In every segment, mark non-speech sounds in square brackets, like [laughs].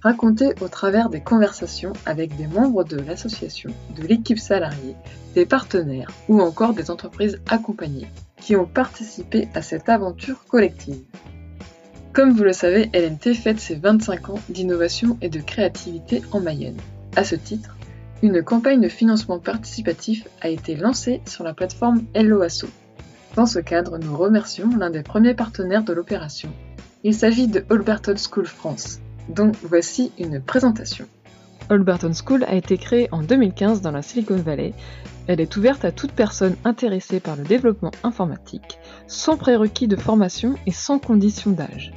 raconté au travers des conversations avec des membres de l'association, de l'équipe salariée, des partenaires ou encore des entreprises accompagnées qui ont participé à cette aventure collective. Comme vous le savez, LNT fête ses 25 ans d'innovation et de créativité en Mayenne. À ce titre, une campagne de financement participatif a été lancée sur la plateforme LOASO. Dans ce cadre, nous remercions l'un des premiers partenaires de l'opération. Il s'agit de Alberton School France, dont voici une présentation. Alberton School a été créée en 2015 dans la Silicon Valley. Elle est ouverte à toute personne intéressée par le développement informatique, sans prérequis de formation et sans condition d'âge.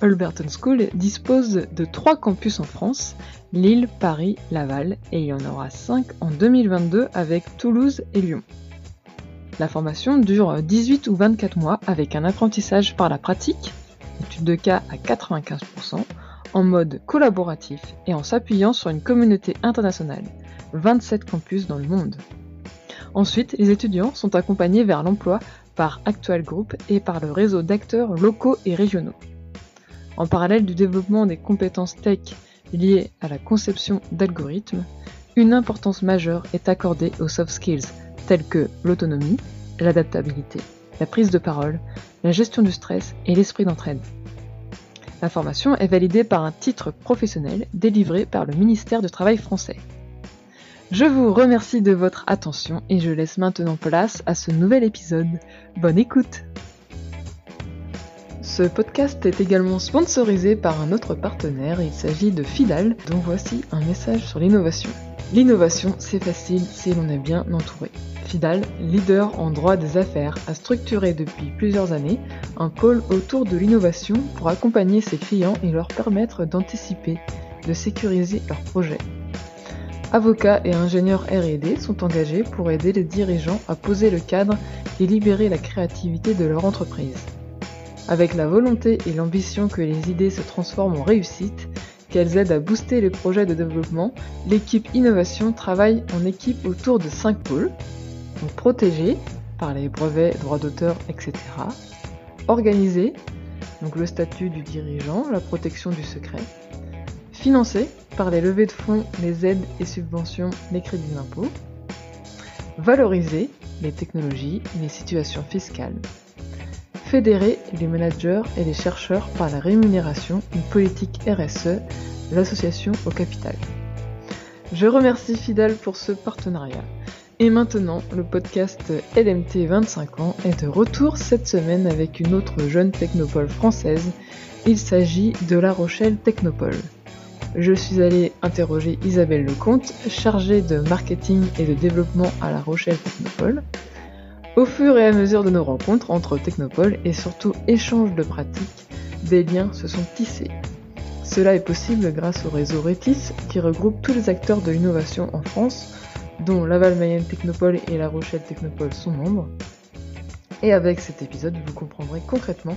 Alberton School dispose de trois campus en France, Lille, Paris, Laval, et il y en aura cinq en 2022 avec Toulouse et Lyon. La formation dure 18 ou 24 mois avec un apprentissage par la pratique, étude de cas à 95%, en mode collaboratif et en s'appuyant sur une communauté internationale, 27 campus dans le monde. Ensuite, les étudiants sont accompagnés vers l'emploi par Actual Group et par le réseau d'acteurs locaux et régionaux. En parallèle du développement des compétences tech liées à la conception d'algorithmes, une importance majeure est accordée aux soft skills tels que l'autonomie, l'adaptabilité, la prise de parole, la gestion du stress et l'esprit d'entraide. La formation est validée par un titre professionnel délivré par le ministère du Travail français. Je vous remercie de votre attention et je laisse maintenant place à ce nouvel épisode. Bonne écoute Ce podcast est également sponsorisé par un autre partenaire, il s'agit de Fidal, dont voici un message sur l'innovation. L'innovation, c'est facile si l'on est bien entouré. Fidal, leader en droit des affaires, a structuré depuis plusieurs années un pôle autour de l'innovation pour accompagner ses clients et leur permettre d'anticiper, de sécuriser leurs projets. Avocats et ingénieurs RD sont engagés pour aider les dirigeants à poser le cadre et libérer la créativité de leur entreprise. Avec la volonté et l'ambition que les idées se transforment en réussite, qu'elles aident à booster les projets de développement, l'équipe innovation travaille en équipe autour de 5 pôles, donc par les brevets, droits d'auteur, etc. Organisés, donc le statut du dirigeant, la protection du secret. Financés par les levées de fonds, les aides et subventions, les crédits d'impôt. Valoriser les technologies, les situations fiscales fédérer les managers et les chercheurs par la rémunération, une politique RSE, l'association au capital. Je remercie Fidel pour ce partenariat. Et maintenant, le podcast LMT 25 ans est de retour cette semaine avec une autre jeune technopole française. Il s'agit de La Rochelle Technopole. Je suis allée interroger Isabelle Lecomte, chargée de marketing et de développement à La Rochelle Technopole. Au fur et à mesure de nos rencontres entre Technopole et surtout échange de pratiques, des liens se sont tissés. Cela est possible grâce au réseau Rétis qui regroupe tous les acteurs de l'innovation en France, dont Laval Mayenne Technopole et La Rochelle Technopole sont membres. Et avec cet épisode, vous comprendrez concrètement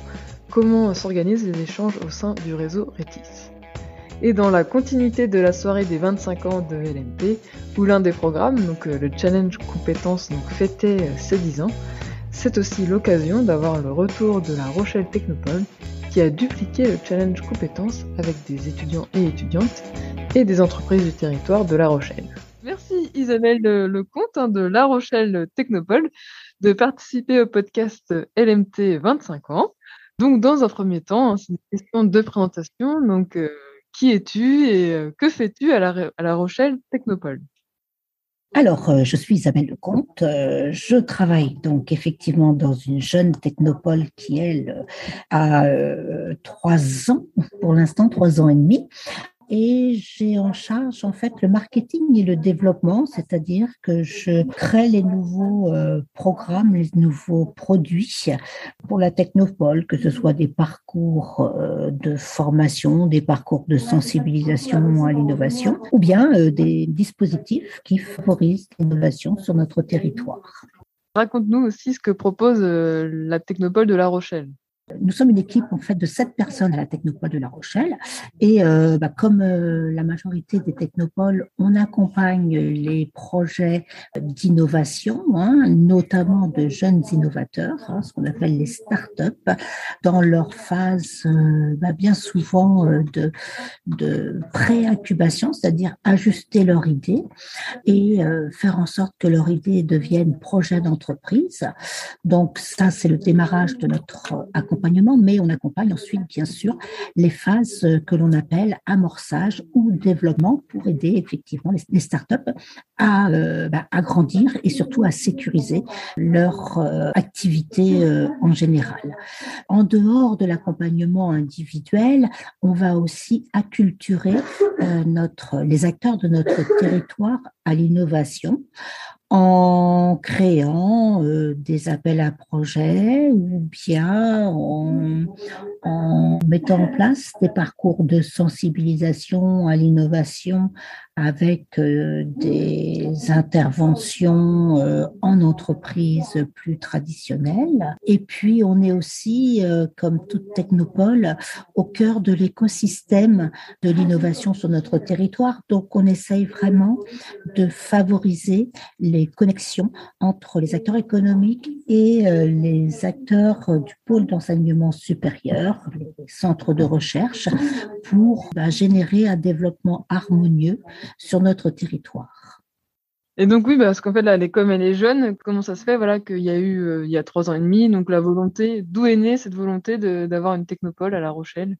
comment s'organisent les échanges au sein du réseau Rétis. Et dans la continuité de la soirée des 25 ans de LMP, où l'un des programmes, donc euh, le challenge compétences, donc fêtait euh, ses 10 ans, c'est aussi l'occasion d'avoir le retour de la Rochelle Technopole qui a dupliqué le challenge compétences avec des étudiants et étudiantes et des entreprises du territoire de La Rochelle. Merci Isabelle Lecomte hein, de La Rochelle Technopole de participer au podcast LMT 25 ans. Donc dans un premier temps, hein, c'est une question de présentation. Donc euh, qui es-tu et que fais-tu à la, Rochelle Technopole? Alors, je suis Isabelle Lecomte. Je travaille donc effectivement dans une jeune technopole qui, elle, a trois ans, pour l'instant, trois ans et demi. Et j'ai en charge en fait le marketing et le développement, c'est-à-dire que je crée les nouveaux euh, programmes, les nouveaux produits pour la technopole, que ce soit des parcours euh, de formation, des parcours de sensibilisation à l'innovation, ou bien euh, des dispositifs qui favorisent l'innovation sur notre territoire. Raconte-nous aussi ce que propose la Technopole de La Rochelle. Nous sommes une équipe en fait de sept personnes à la Technopole de La Rochelle et euh, bah, comme euh, la majorité des technopoles, on accompagne les projets d'innovation, hein, notamment de jeunes innovateurs, hein, ce qu'on appelle les startups, dans leur phase euh, bah, bien souvent de, de pré-incubation, c'est-à-dire ajuster leur idée et faire en sorte que leur idée devienne projet d'entreprise. Donc ça, c'est le démarrage de notre accompagnement mais on accompagne ensuite, bien sûr, les phases que l'on appelle amorçage ou développement pour aider effectivement les, startups à, euh, bah, à, grandir et surtout à sécuriser leur euh, activité euh, en général. En dehors de l'accompagnement individuel, on va aussi acculturer les acteurs de notre territoire à l'innovation en créant euh, des appels à projets ou bien en, mettant en place des parcours de sensibilisation à l'innovation avec euh, des interventions euh, en entreprise plus traditionnelles. Et puis, on est aussi, comme toute technopole, au cœur de l'écosystème de l'innovation sur notre territoire. Donc, on essaye vraiment de favoriser les connexions entre les acteurs économiques et euh, les acteurs euh, du pôle d'enseignement supérieur, les centres de recherche, pour bah, générer un développement harmonieux sur notre territoire. Et donc oui, parce qu'en fait là, l'école elle est jeune. Comment ça se fait, voilà, qu'il y a eu euh, il y a trois ans et demi, donc la volonté, d'où est née cette volonté d'avoir une technopole à La Rochelle?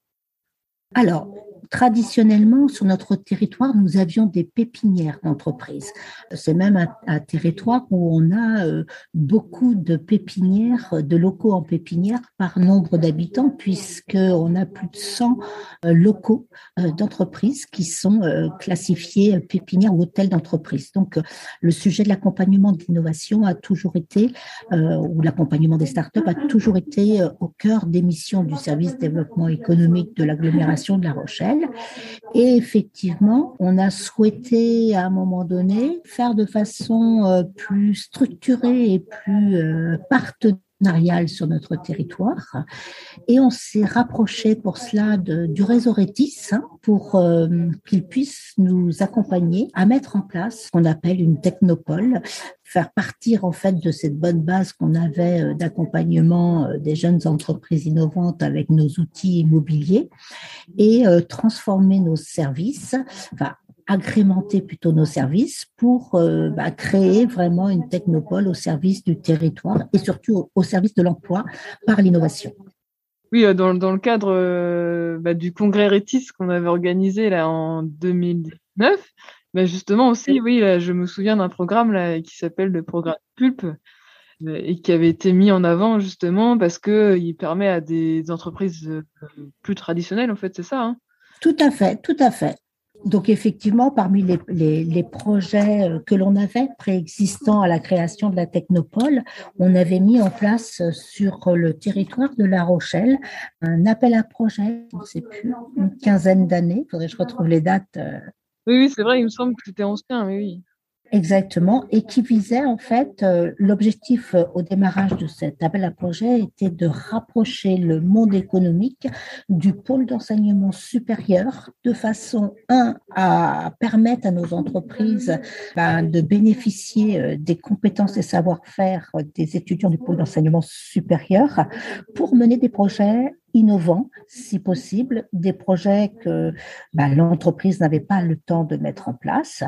Alors, traditionnellement, sur notre territoire, nous avions des pépinières d'entreprises. C'est même un, territoire où on a euh, beaucoup de pépinières, de locaux en pépinière par nombre d'habitants, puisqu'on a plus de 100 euh, locaux euh, d'entreprises qui sont classifiés pépinières ou hôtels d'entreprise. Donc, le sujet de l'accompagnement de l'innovation a toujours été, ou l'accompagnement des startups a toujours été au cœur des missions du service développement économique de l'agglomération de La Rochelle. Et effectivement, on a souhaité à un moment donné faire de façon euh, plus structurée et plus euh, sur notre territoire. Et on s'est rapproché pour cela du réseau Rétis hein, pour euh, qu'il puisse nous accompagner à mettre en place ce qu'on appelle une technopole, faire partir en fait de cette bonne base qu'on avait euh, d'accompagnement euh, des jeunes entreprises innovantes avec nos outils immobiliers et transformer nos services, enfin agrémenter plutôt nos services pour euh, bah, créer vraiment une technopole au service du territoire et surtout au, service de l'emploi par l'innovation. Oui, euh, dans, dans le cadre euh, bah, du congrès Rétis qu'on avait organisé là en 2009, bah, justement aussi, oui, je me souviens d'un programme là, qui s'appelle le programme Pulp et qui avait été mis en avant justement parce que il permet à des entreprises plus traditionnelles, en fait, c'est ça. Hein? Tout à fait, tout à fait. Donc effectivement, parmi les, les, projets euh, que l'on avait préexistants à la création de la Technopole, on avait mis en place euh, sur le territoire de La Rochelle un appel à projet, je ne sais plus, une quinzaine d'années, faudrait que je retrouve les dates. Euh. Oui, oui c'est vrai, il me semble que c'était ancien, oui, oui. Exactement, et qui visait en fait, euh, l'objectif euh, au démarrage de cet appel à projet était de rapprocher le monde économique du pôle d'enseignement supérieur de façon, un, à permettre à nos entreprises ben, de bénéficier euh, des compétences et savoir-faire des étudiants du pôle d'enseignement supérieur pour mener des projets innovants, si possible, des projets que bah, l'entreprise n'avait pas le temps de mettre en place.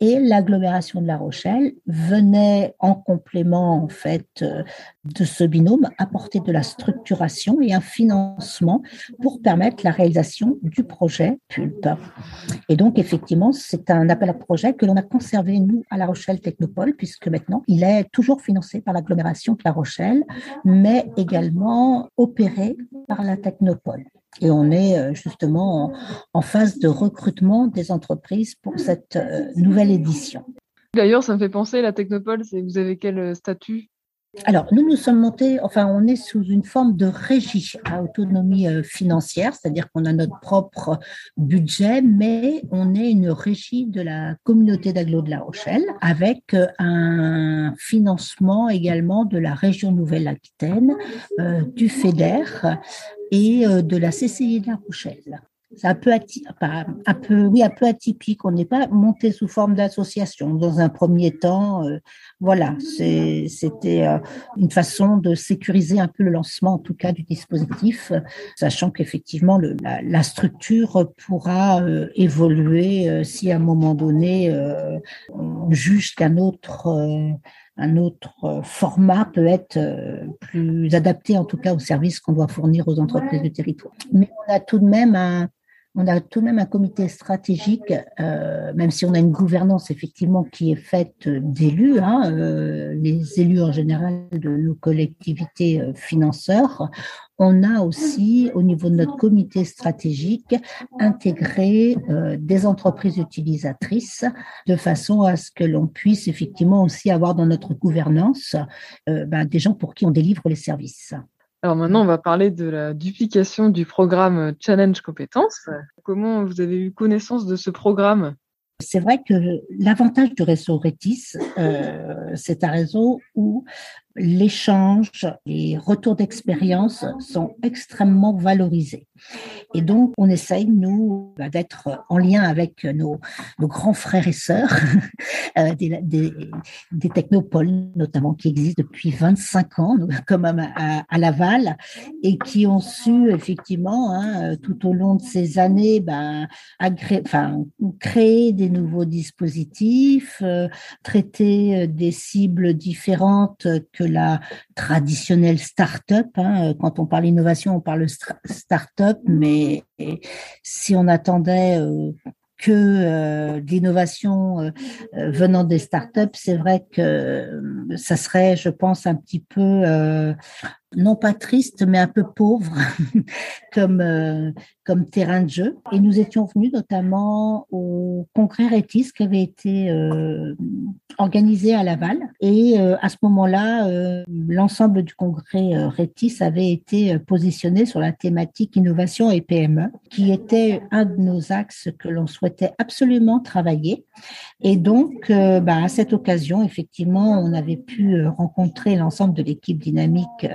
Et l'agglomération de La Rochelle venait en complément, en fait, euh, de ce binôme, apporter de la structuration et un financement pour permettre la réalisation du projet PULP. Et donc, effectivement, c'est un appel à projet que l'on a conservé, nous, à La Rochelle Technopole, puisque maintenant, il est toujours financé par l'agglomération de La Rochelle, mais également opéré par la Technopole. Et on est justement en, phase de recrutement des entreprises pour cette nouvelle édition. D'ailleurs, ça me fait penser, la Technopole, vous avez quel statut? Alors, nous nous sommes montés, enfin, on est sous une forme de régie à autonomie euh, financière, c'est-à-dire qu'on a notre propre budget, mais on est une régie de la communauté d'agglo de La Rochelle avec euh, un financement également de la région Nouvelle-Aquitaine, euh, du FEDER et de la CCI de La Rochelle c'est un peu, peu, un atypique. On n'est pas monté sous forme d'association. Dans un premier temps, euh, voilà, c'était euh, une façon de sécuriser un peu le lancement, en tout cas, du dispositif, sachant qu'effectivement, la, structure pourra euh, évoluer si à un moment donné, on qu'un autre un autre format peut être plus adapté, en tout cas, aux services qu'on doit fournir aux entreprises du territoire. Mais on a tout de même un, on a tout de même un comité stratégique, euh, même si on a une gouvernance effectivement qui est faite d'élus, hein, euh, les élus en général de nos collectivités euh, financeurs. On a aussi, au niveau de notre comité stratégique, intégré des entreprises utilisatrices de façon à ce que l'on puisse effectivement aussi avoir dans notre gouvernance ben, des gens pour qui on délivre les services. Alors maintenant, on va parler de la duplication du programme Challenge Compétences. Comment vous avez eu connaissance de ce programme? C'est vrai que l'avantage du réseau Rétis, euh, c'est un réseau où l'échange, les retours d'expérience sont extrêmement valorisés. Et donc, on essaye, nous, bah, d'être en lien avec nos, grands frères et sœurs, [laughs] euh, des, technopoles, notamment, qui existent depuis 25 ans, [laughs] comme à, Laval, et qui ont su, effectivement, hein, tout au long de ces années, bah, créer des nouveaux dispositifs, euh, traiter euh, des cibles différentes que la traditionnelle start-up. Hein. Quand on parle innovation, on parle start-up, mais si on attendait euh, que euh, l'innovation euh, venant des startups, c'est vrai que ça serait, je pense, un petit peu non pas triste, mais un peu pauvre [laughs] comme, euh, comme terrain de jeu. Et nous étions venus notamment au congrès Rétis qui avait été euh, organisé à Laval. Et euh, à ce moment-là, l'ensemble du congrès Rétis avait été positionné sur la thématique innovation et PME, qui était un de nos axes que l'on souhaitait absolument travailler. Et donc, bah, à cette occasion, effectivement, on avait pu rencontrer l'ensemble de l'équipe dynamique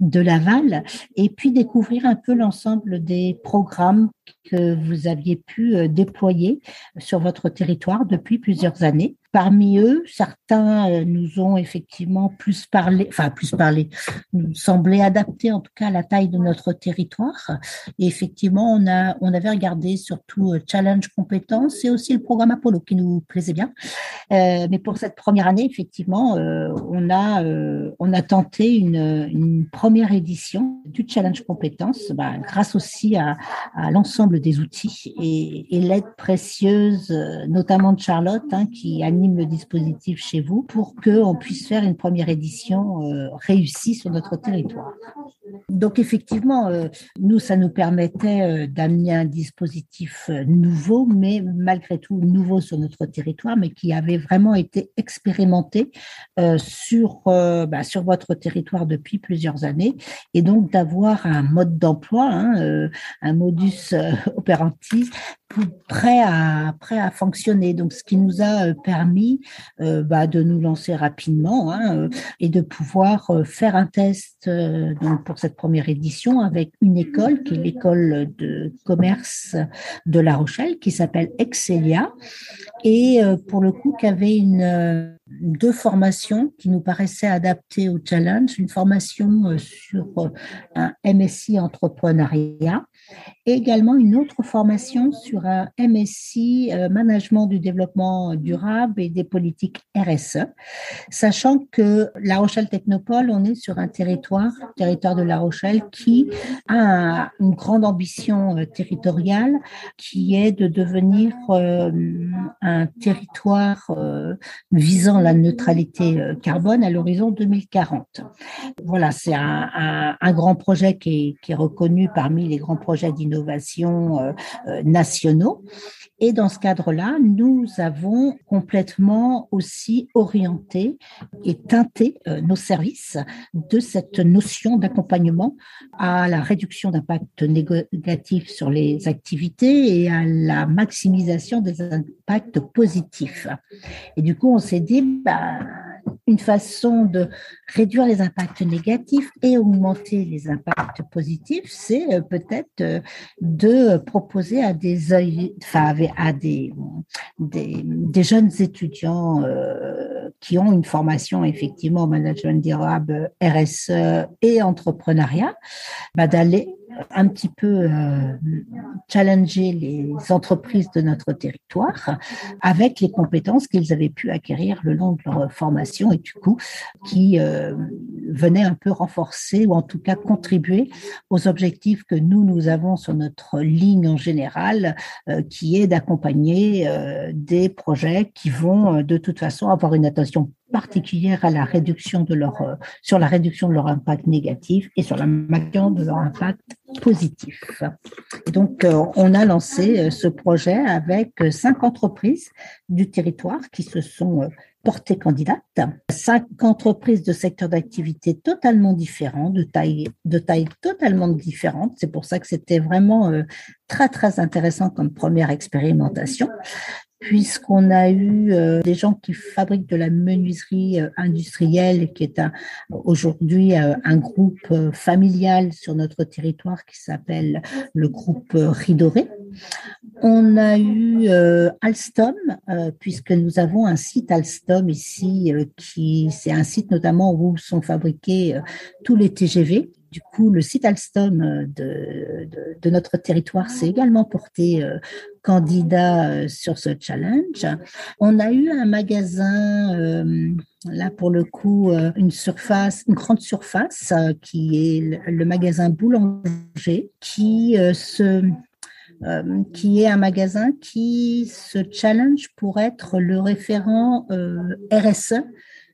de Laval et puis découvrir un peu l'ensemble des programmes que vous aviez pu euh, déployer sur votre territoire depuis plusieurs années. Parmi eux, certains euh, nous ont effectivement plus parlé, enfin plus parlé, nous semblaient adaptés en tout cas à la taille de notre territoire. Et effectivement, on a, on avait regardé surtout euh, Challenge Compétences et aussi le programme Apollo qui nous plaisait bien. Euh, mais pour cette première année, effectivement, on a, on a tenté une, une, première édition du Challenge Compétences, bah, grâce aussi à, l'ensemble des outils et, l'aide précieuse, notamment de Charlotte, hein, qui le dispositif chez vous pour qu'on puisse faire une première édition euh, réussie sur notre territoire. Donc effectivement, euh, nous, ça nous permettait euh, d'amener un dispositif nouveau, mais malgré tout nouveau sur notre territoire, mais qui avait vraiment été expérimenté sur, bah, sur votre territoire depuis plusieurs années, et donc d'avoir un mode d'emploi, hein, un modus [laughs] operandi prêt à, prêt à fonctionner. Donc, ce qui nous a permis euh, bah, de nous lancer rapidement hein, euh, et de pouvoir euh, faire un test pour cette première édition avec une école qui est l'école de commerce de La Rochelle qui s'appelle Excelia et pour le coup qui avait une deux formations qui nous paraissaient adaptées au challenge, une formation sur un MSI entrepreneuriat et également une autre formation sur un MSI euh, management du développement durable et des politiques RSE, sachant que La Rochelle Technopole, on est sur un territoire, territoire de La Rochelle qui a une grande ambition territoriale qui est de devenir un territoire visant la neutralité carbone à l'horizon 2040. Voilà, c'est un, grand projet qui est, reconnu parmi les grands projets d'innovation nationaux. Et dans ce cadre-là, nous avons complètement aussi orienté et teinté euh, nos services de cette notion d'accompagnement à la réduction d'impact négatif sur les activités et à la maximisation des impacts positifs. Et du coup, on s'est dit, bah, une façon de réduire les impacts négatifs et augmenter les impacts positifs, c'est euh, peut-être euh, de proposer à des, jeunes étudiants euh, qui ont une formation effectivement au management durable, RSE et entrepreneuriat, bah, d'aller un petit peu euh, challenger les entreprises de notre territoire avec les compétences qu'ils avaient pu acquérir le long de leur formation et du coup qui euh, venaient un peu renforcer ou en tout cas contribuer aux objectifs que nous, nous avons sur notre ligne en général, euh, qui est d'accompagner des projets qui vont de toute façon avoir une attention particulière à la réduction de leur, euh, sur la réduction de leur impact négatif et sur la maintien de leur impact positif. Et donc, euh, on a lancé euh, ce projet avec cinq entreprises du territoire qui se sont portées candidates, cinq entreprises de secteurs d'activité totalement différents, de taille, de taille totalement différente. C'est pour ça que c'était vraiment très, très intéressant comme première expérimentation puisqu'on a eu euh, des gens qui fabriquent de la menuiserie euh, industrielle, qui est aujourd'hui euh, un groupe familial sur notre territoire qui s'appelle le groupe Ridoré. On a eu Alstom, puisque nous avons un site Alstom ici, qui c'est un site notamment où sont fabriqués tous les TGV. Du coup, le site Alstom de, de, notre territoire s'est également porté candidat euh, sur ce challenge. On a eu un magasin, euh, là pour le coup, euh, une surface, une grande surface, qui est le, magasin Boulanger, qui se est un magasin qui se challenge pour être le référent RSE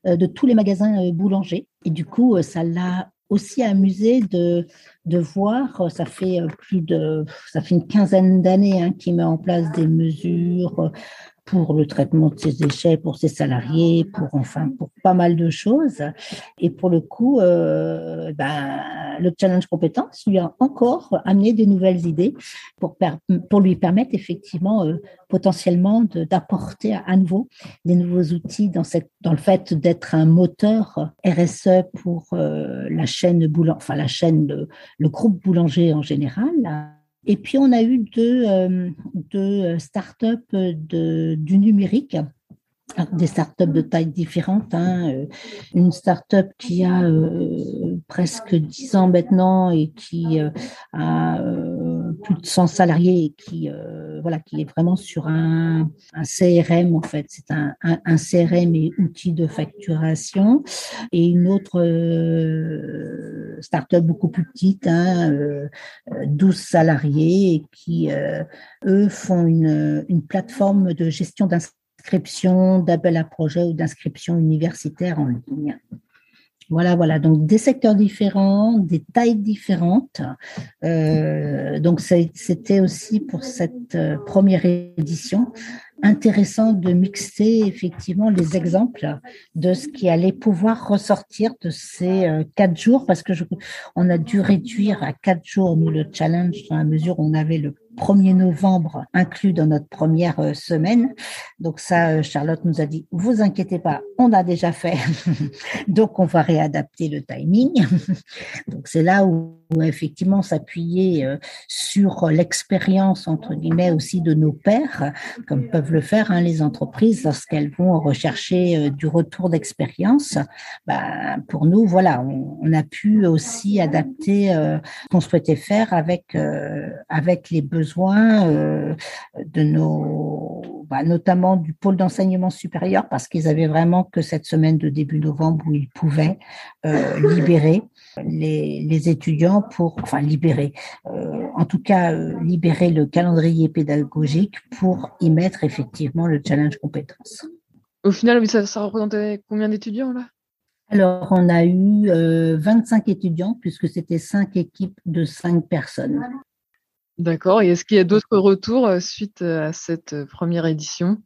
de tous les magasins boulangers. Et du coup, ça l'a aussi amusé de, de voir, ça fait plus de, ça fait une quinzaine d'années hein, qu'il met en place des mesures pour le traitement de ses déchets, pour ses salariés, pour enfin pour pas mal de choses. Et pour le coup, euh, ben, le challenge compétence lui a encore amené des nouvelles idées pour pour lui permettre effectivement euh, potentiellement d'apporter à, nouveau des nouveaux outils dans cette dans le fait d'être un moteur RSE pour euh, la chaîne boulang, enfin la chaîne le groupe boulanger en général et puis, on a eu deux, euh, deux startups de, du numérique des startups de taille différente. Hein. Euh, une startup qui a euh, presque 10 ans maintenant et qui euh, a plus de 100 salariés et qui voilà qui est vraiment sur un, CRM en fait. C'est un, un, CRM et outil de facturation. Et une autre startup beaucoup plus petite, hein, 12 salariés qui eux font une, une plateforme de gestion d'inscription, d'appel à projet ou d'inscription universitaire en ligne. Voilà, voilà. Donc des secteurs différents, des tailles différentes. Euh, donc c'était aussi pour cette euh, première édition intéressant de mixer effectivement les exemples de ce qui allait pouvoir ressortir de ces euh, quatre jours, parce que on a dû réduire à quatre jours nous le challenge dans la mesure où on avait le 1er novembre inclus dans notre première euh, semaine. Donc ça, euh, Charlotte nous a dit, vous inquiétez pas, on a déjà fait. [laughs] Donc on va réadapter le timing. [laughs] Donc c'est là où, effectivement s'appuyer euh, sur l'expérience entre guillemets aussi de nos pairs, comme peuvent le faire hein, les entreprises lorsqu'elles vont rechercher du retour d'expérience. Bah, pour nous, voilà, on, a pu aussi adapter ce qu'on souhaitait faire avec avec les besoins besoin euh, de nos bah, notamment du pôle d'enseignement supérieur, parce qu'ils avaient vraiment que cette semaine de début novembre où ils pouvaient euh, [laughs] libérer les, les, étudiants pour, enfin libérer, euh, en tout cas libérer le calendrier pédagogique pour y mettre effectivement le challenge compétences. Au final, ça, ça représentait combien d'étudiants là? Alors, on a eu 25 étudiants puisque c'était cinq équipes de cinq personnes. D'accord. Et est-ce qu'il y a d'autres retours suite à cette première édition?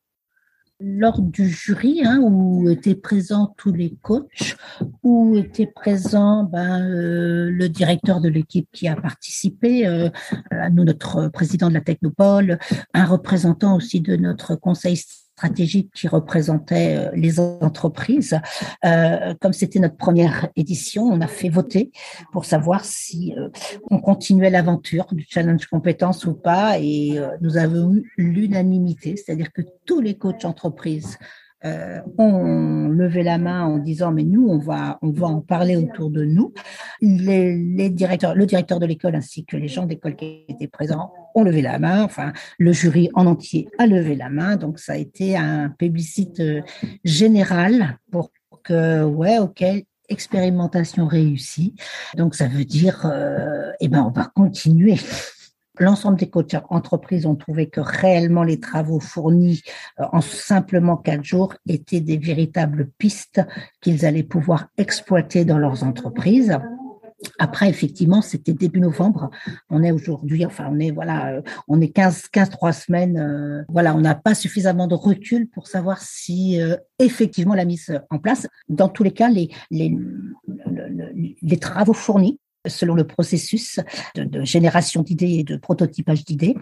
Lors du jury, hein, où étaient présents tous les coachs, où était présent ben, euh, le directeur de l'équipe qui a participé, euh, à nous, notre président de la Technopole, un représentant aussi de notre conseil stratégique qui représentait euh, les entreprises. Euh, comme c'était notre première édition, on a fait voter pour savoir si euh, on continuait l'aventure du challenge compétences ou pas, et nous avons eu l'unanimité, c'est-à-dire que tous les coachs entreprises euh, ont levé la main en disant mais nous on va on va en parler autour de nous. Les, les directeurs, le directeur de l'école ainsi que les gens d'école qui étaient présents ont levé la main. Enfin, le jury en entier a levé la main. Donc ça a été un plébiscite euh, général pour que ouais ok expérimentation réussie. Donc ça veut dire euh, eh ben on va continuer. L'ensemble des coachs entreprises ont trouvé que réellement les travaux fournis euh, en simplement quatre jours étaient des véritables pistes qu'ils allaient pouvoir exploiter dans leurs entreprises. Après, effectivement, c'était début novembre. On est aujourd'hui, enfin, on est, voilà, euh, on est 15, 15, 3 semaines. Euh, voilà, on n'a pas suffisamment de recul pour savoir si effectivement la mise en place. Dans tous les cas, les, les, les travaux fournis selon le processus de, génération d'idées et de prototypage d'idées,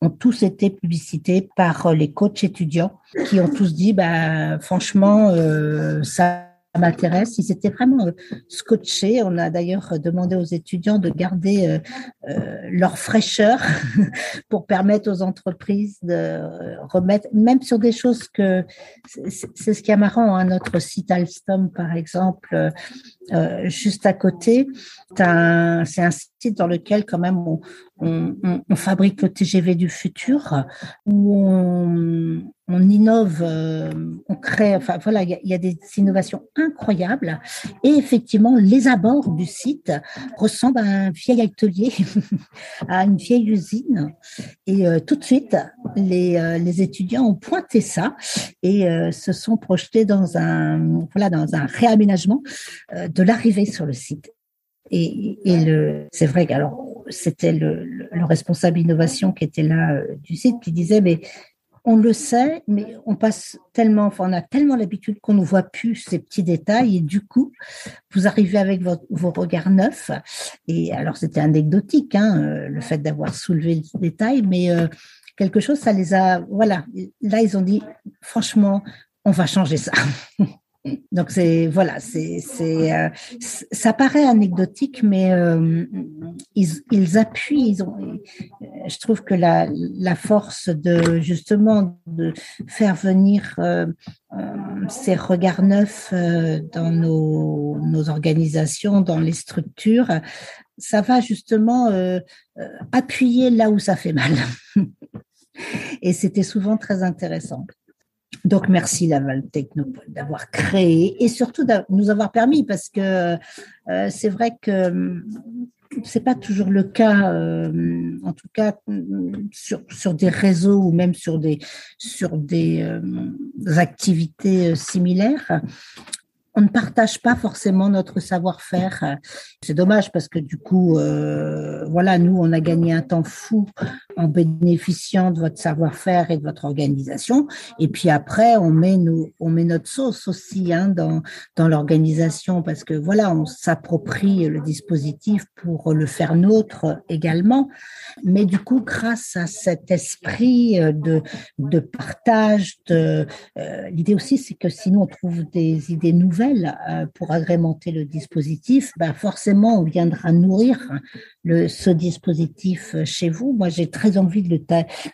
ont tous été publicités par les coachs étudiants qui ont tous dit, bah, franchement, euh, ça m'intéresse. Ils étaient vraiment euh, scotchés. On a d'ailleurs demandé aux étudiants de garder euh, euh, leur fraîcheur [laughs] pour permettre aux entreprises de remettre, même sur des choses que c'est ce qui est marrant. Hein, notre site Alstom, par exemple, juste à côté, c'est un, site dans lequel quand même on, on, on, fabrique le TGV du futur, où on, on innove, euh, on crée, enfin voilà, il y, a des innovations incroyables. Et effectivement, les abords du site ressemblent à un vieil atelier, [laughs] à une vieille usine. Et euh, tout de suite, les, euh, les, étudiants ont pointé ça et se sont projetés dans un, voilà, dans un réaménagement de l'arrivée sur le site. Et, et c'est vrai que alors c'était le, le, responsable innovation qui était là du site qui disait mais on le sait, mais on passe tellement, enfin, on a tellement l'habitude qu'on ne voit plus ces petits détails et du coup, vous arrivez avec vos regards neufs. Et alors, c'était anecdotique, hein, euh, le fait d'avoir soulevé le détail, mais euh, quelque chose, ça les a, voilà. Là, ils ont dit, franchement, on va changer ça. [laughs] Donc c'est voilà, c'est euh, ça paraît anecdotique, mais euh, ils, ils appuient. Ils ont, je trouve que la la force de justement de faire venir euh, ces regards neufs dans nos nos organisations, dans les structures, ça va justement appuyer là où ça fait mal. [laughs] Et c'était souvent très intéressant. Donc merci Laval Technopole d'avoir créé et surtout de nous avoir permis parce que euh, c'est vrai que hum, c'est pas toujours le cas, euh, en tout cas sur, sur des réseaux ou même sur des sur des euh, activités similaires on ne partage pas forcément notre savoir-faire. C'est dommage parce que du coup, voilà, nous, on a gagné un temps fou en bénéficiant de votre savoir-faire et de votre organisation. Et puis après, on met nous, on met notre sauce aussi hein, dans dans l'organisation parce que voilà, on s'approprie le dispositif pour le faire nôtre également. Mais du coup, grâce à cet esprit de de partage, de euh, l'idée aussi, c'est que sinon on trouve des idées nouvelles euh, pour agrémenter le dispositif, ben forcément, on viendra nourrir le, ce dispositif chez vous. Moi, j'ai très très envie de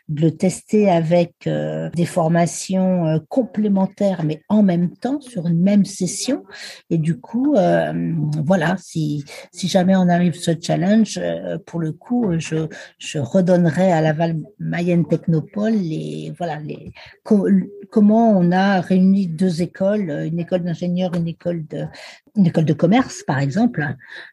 le, tester avec euh, des formations euh, complémentaires, mais en même temps sur une même session. Et du coup, euh, voilà, si, jamais on arrive ce challenge, pour le coup, je, je redonnerai à Laval Mayenne Technopole les, voilà, les, comment on a réuni deux écoles, une école d'ingénieurs, une école de, une école de commerce, par exemple,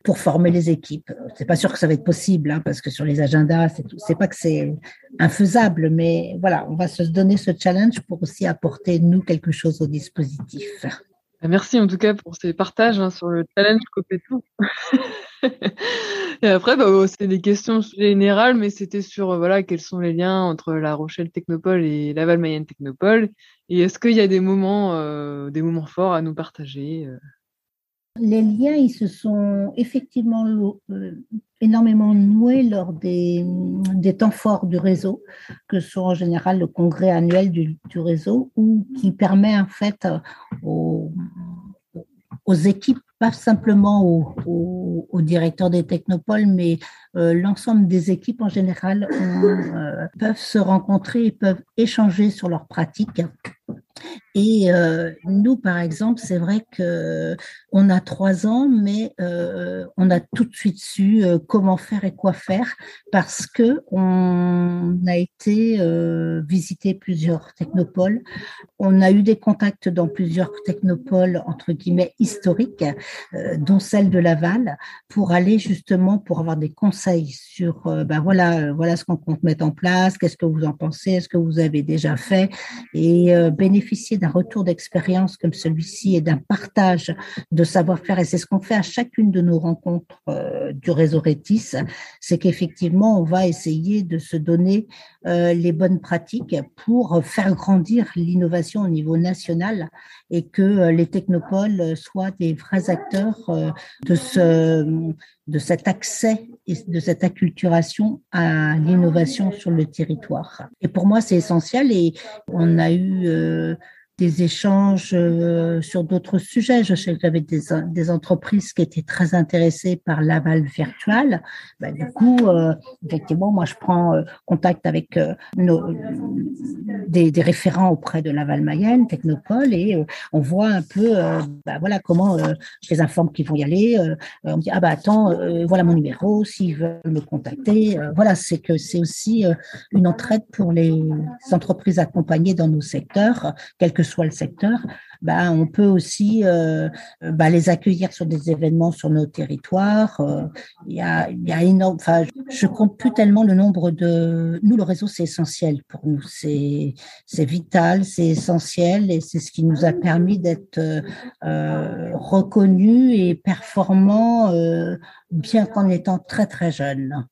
pour former les équipes. C'est pas sûr que ça va être possible, hein, parce que sur les agendas, c'est pas que c'est infaisable, mais voilà, on va se donner ce challenge pour aussi apporter nous quelque chose au dispositif. Merci en tout cas pour ces partages hein, sur le challenge tout. [laughs] et après, bah, c'est des questions générales, mais c'était sur euh, voilà quels sont les liens entre La Rochelle Technopole et Laval Mayenne Technopole, et est-ce qu'il y a des moments, euh, des moments forts à nous partager euh? Les liens, ils se sont effectivement énormément noués lors des, temps forts du réseau, que sont en général le congrès annuel du, réseau, ou qui permet en fait aux, aux équipes, pas simplement aux, aux, directeurs des technopoles, mais euh, l'ensemble des équipes en général euh, peuvent se rencontrer et peuvent échanger sur leurs pratiques et euh, nous, par exemple, c'est vrai que on a trois ans, mais euh, on a tout de suite su euh, comment faire et quoi faire parce que on a été visiter plusieurs technopoles. On a eu des contacts dans plusieurs technopoles entre guillemets historiques, dont celle de Laval, pour aller justement pour avoir des conseils sur, ben voilà, voilà ce qu'on compte mettre en place, qu'est-ce que vous en pensez, est-ce que vous avez déjà fait, et bénéficier d'un retour d'expérience comme celui-ci et d'un partage de savoir-faire, et c'est ce qu'on fait à chacune de nos rencontres euh, du réseau Rétis, c'est qu'effectivement, on va essayer de se donner euh, les bonnes pratiques pour faire grandir l'innovation au niveau national et que euh, les technopoles soient des vrais acteurs de ce de cet accès et de cette acculturation à l'innovation sur le territoire. Et pour moi, c'est essentiel et on a eu des échanges euh, sur d'autres sujets. Je sais que j'avais des, des, entreprises qui étaient très intéressées par l'aval virtuel. Ben, du coup, euh, effectivement, moi, je prends euh, contact avec des, référents auprès de Laval Mayenne, Technopole, et on voit un peu, ben, voilà, comment je les informe qu'ils vont y aller. on me dit, ah bah attends, voilà mon numéro, s'ils veulent me contacter. voilà, c'est que c'est aussi une entraide pour les entreprises accompagnées dans nos secteurs, quel que soit le secteur, bah, on peut aussi euh, bah, les accueillir sur des événements sur nos territoires. Euh, il y a, y a énorme, enfin, je compte plus tellement le nombre de. Nous, le réseau, c'est essentiel pour nous. C'est c'est vital, c'est essentiel, et c'est ce qui nous a permis d'être euh, reconnus et performants, euh, bien qu'en étant très très jeunes.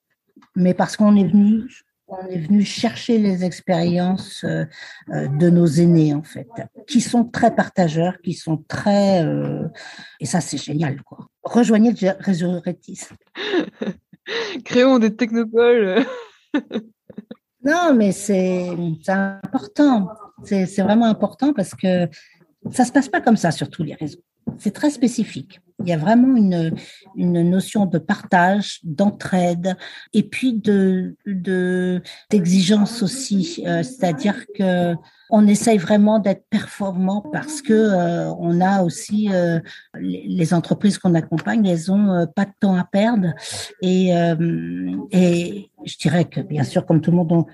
Mais parce qu'on est venu on est venu chercher les expériences euh, euh, de nos aînés en fait, qui sont très partageurs, qui sont très euh, et ça c'est génial quoi. Rejoignez le réseau Rétis. [laughs] Créons des technopoles. [laughs] non mais c'est important, c'est vraiment important parce que ça se passe pas comme ça sur tous les réseaux. C'est très spécifique. Il y a vraiment une, une notion de partage, d'entraide et puis de d'exigence aussi. Euh, c'est-à-dire que on essaye vraiment d'être performant parce que euh, on a aussi euh, les, entreprises qu'on accompagne, elles ont pas de temps à perdre et et je dirais que bien sûr comme tout le monde on,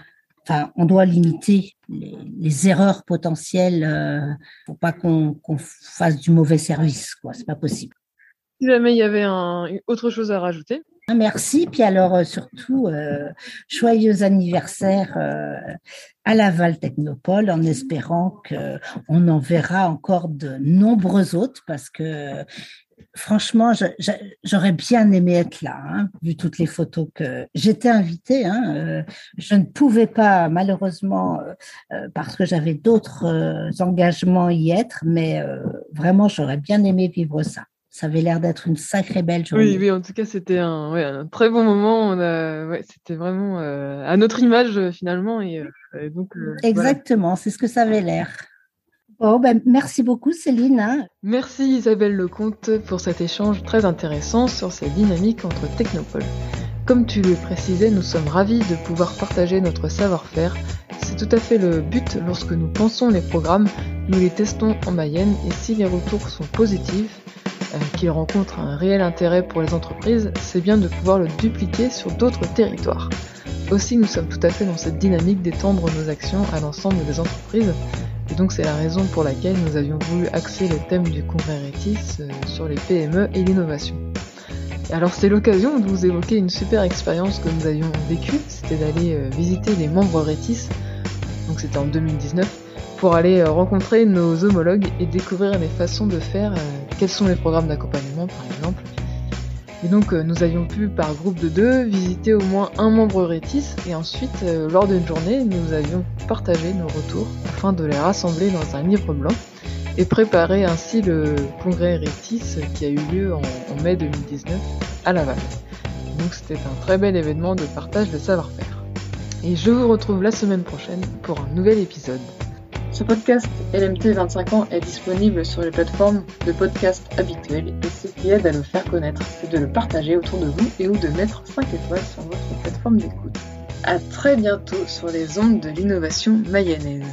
Enfin, on doit limiter les, erreurs potentielles euh, pour pas qu'on fasse du mauvais service. Quoi, c'est pas possible. Si jamais il y avait autre chose à rajouter. Ah, merci. Puis alors euh, surtout, euh, joyeux anniversaire euh, à Laval Technopole, en espérant qu'on en verra encore de nombreux autres, parce que franchement, j'aurais bien aimé être là, hein, vu toutes les photos que j'étais invitée. Hein, je ne pouvais pas, malheureusement, parce que j'avais d'autres engagements y être, mais vraiment, j'aurais bien aimé vivre ça. Ça avait l'air d'être une sacrée belle journée. Oui, oui, en tout cas, c'était un, un, très bon moment. Ouais, c'était vraiment à notre image finalement, et, donc. Exactement, c'est ce que ça avait l'air. Oh, ben, merci beaucoup Céline. Hein. Merci Isabelle Lecomte pour cet échange très intéressant sur cette dynamique entre Technopole. Comme tu le précisais, nous sommes ravis de pouvoir partager notre savoir-faire. C'est tout à fait le but lorsque nous pensons les programmes, nous les testons en Mayenne et si les retours sont positifs, euh, qu'ils rencontrent un réel intérêt pour les entreprises, c'est bien de pouvoir le dupliquer sur d'autres territoires. Aussi, nous sommes tout à fait dans cette dynamique d'étendre nos actions à l'ensemble des entreprises. Et donc c'est la raison pour laquelle nous avions voulu axer le thème du congrès Rétis euh, sur les PME et l'innovation. Alors c'est l'occasion de vous évoquer une super expérience que nous avions vécue, c'était d'aller euh, visiter les membres Rétis, donc c'était en 2019, pour aller euh, rencontrer nos homologues et découvrir les façons de faire, quels sont les programmes d'accompagnement par exemple, et donc euh, nous avions pu par groupe de deux visiter au moins un membre Rétis et ensuite euh, lors d'une journée nous avions partagé nos retours afin de les rassembler dans un livre blanc et préparer ainsi le congrès Rétis qui a eu lieu en, en mai 2019 à Laval. Donc c'était un très bel événement de partage de savoir-faire. Et je vous retrouve la semaine prochaine pour un nouvel épisode. Ce podcast LMT 25 ans est disponible sur les plateformes de podcast habituelles et ce qui aide à le faire connaître, c'est de le partager autour de vous et ou de mettre 5 étoiles sur votre plateforme d'écoute. À très bientôt sur les ondes de l'innovation mayonnaise.